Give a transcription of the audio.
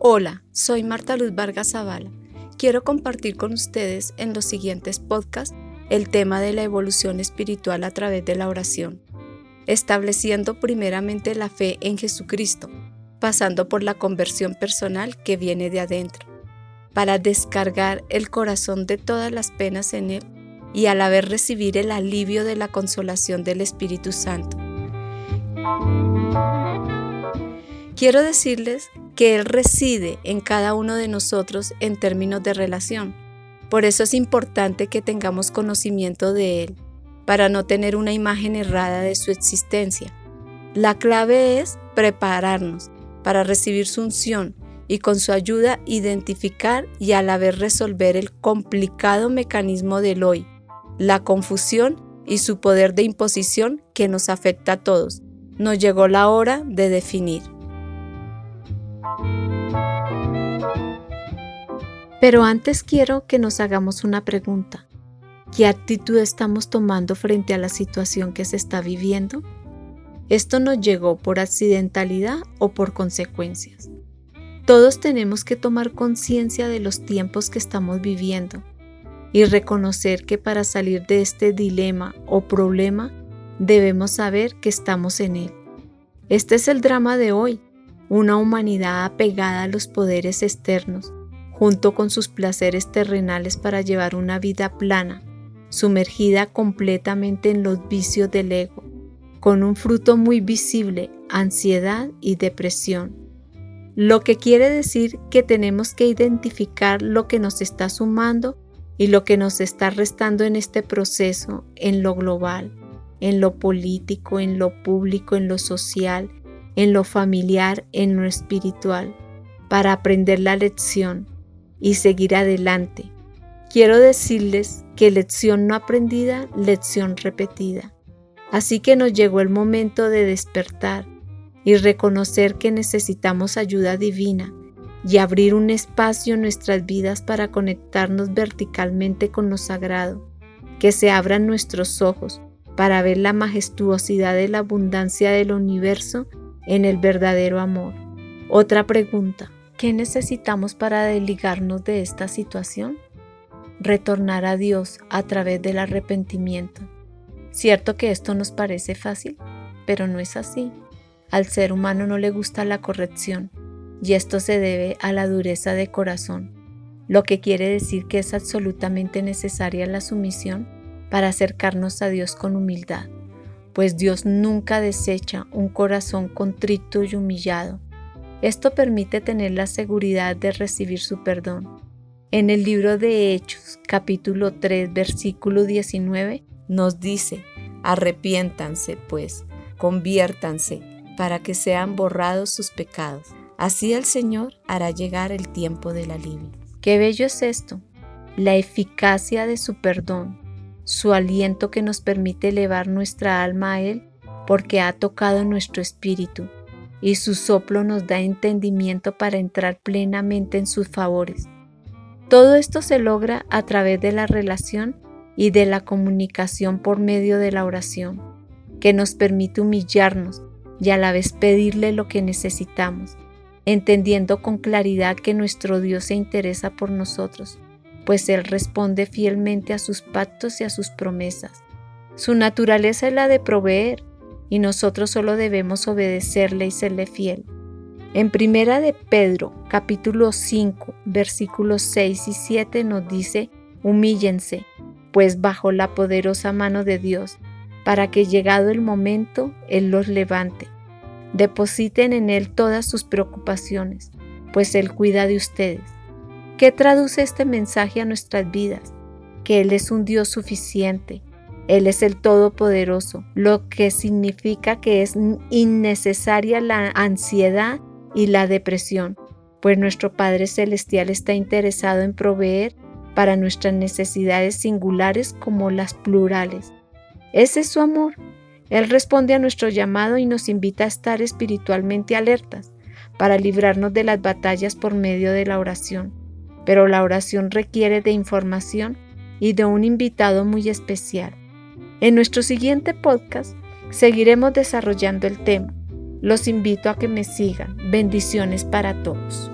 Hola, soy Marta Luz Vargas Zavala. Quiero compartir con ustedes en los siguientes podcasts el tema de la evolución espiritual a través de la oración, estableciendo primeramente la fe en Jesucristo, pasando por la conversión personal que viene de adentro, para descargar el corazón de todas las penas en él y a la vez recibir el alivio de la consolación del Espíritu Santo. Quiero decirles que Él reside en cada uno de nosotros en términos de relación. Por eso es importante que tengamos conocimiento de Él, para no tener una imagen errada de su existencia. La clave es prepararnos para recibir su unción y con su ayuda identificar y a la vez resolver el complicado mecanismo del hoy, la confusión y su poder de imposición que nos afecta a todos. Nos llegó la hora de definir. Pero antes quiero que nos hagamos una pregunta. ¿Qué actitud estamos tomando frente a la situación que se está viviendo? ¿Esto nos llegó por accidentalidad o por consecuencias? Todos tenemos que tomar conciencia de los tiempos que estamos viviendo y reconocer que para salir de este dilema o problema debemos saber que estamos en él. Este es el drama de hoy, una humanidad apegada a los poderes externos junto con sus placeres terrenales para llevar una vida plana, sumergida completamente en los vicios del ego, con un fruto muy visible, ansiedad y depresión. Lo que quiere decir que tenemos que identificar lo que nos está sumando y lo que nos está restando en este proceso, en lo global, en lo político, en lo público, en lo social, en lo familiar, en lo espiritual, para aprender la lección y seguir adelante. Quiero decirles que lección no aprendida, lección repetida. Así que nos llegó el momento de despertar y reconocer que necesitamos ayuda divina y abrir un espacio en nuestras vidas para conectarnos verticalmente con lo sagrado, que se abran nuestros ojos para ver la majestuosidad de la abundancia del universo en el verdadero amor. Otra pregunta. ¿Qué necesitamos para desligarnos de esta situación? Retornar a Dios a través del arrepentimiento. Cierto que esto nos parece fácil, pero no es así. Al ser humano no le gusta la corrección, y esto se debe a la dureza de corazón, lo que quiere decir que es absolutamente necesaria la sumisión para acercarnos a Dios con humildad, pues Dios nunca desecha un corazón contrito y humillado esto permite tener la seguridad de recibir su perdón. En el libro de Hechos, capítulo 3, versículo 19, nos dice, arrepiéntanse pues, conviértanse, para que sean borrados sus pecados. Así el Señor hará llegar el tiempo del alivio. Qué bello es esto, la eficacia de su perdón, su aliento que nos permite elevar nuestra alma a Él porque ha tocado nuestro espíritu y su soplo nos da entendimiento para entrar plenamente en sus favores. Todo esto se logra a través de la relación y de la comunicación por medio de la oración, que nos permite humillarnos y a la vez pedirle lo que necesitamos, entendiendo con claridad que nuestro Dios se interesa por nosotros, pues Él responde fielmente a sus pactos y a sus promesas. Su naturaleza es la de proveer, y nosotros solo debemos obedecerle y serle fiel. En primera de Pedro, capítulo 5, versículos 6 y 7 nos dice, humíllense, pues bajo la poderosa mano de Dios, para que llegado el momento, Él los levante. Depositen en Él todas sus preocupaciones, pues Él cuida de ustedes. ¿Qué traduce este mensaje a nuestras vidas? Que Él es un Dios suficiente, él es el Todopoderoso, lo que significa que es innecesaria la ansiedad y la depresión, pues nuestro Padre Celestial está interesado en proveer para nuestras necesidades singulares como las plurales. Ese es su amor. Él responde a nuestro llamado y nos invita a estar espiritualmente alertas para librarnos de las batallas por medio de la oración. Pero la oración requiere de información y de un invitado muy especial. En nuestro siguiente podcast seguiremos desarrollando el tema. Los invito a que me sigan. Bendiciones para todos.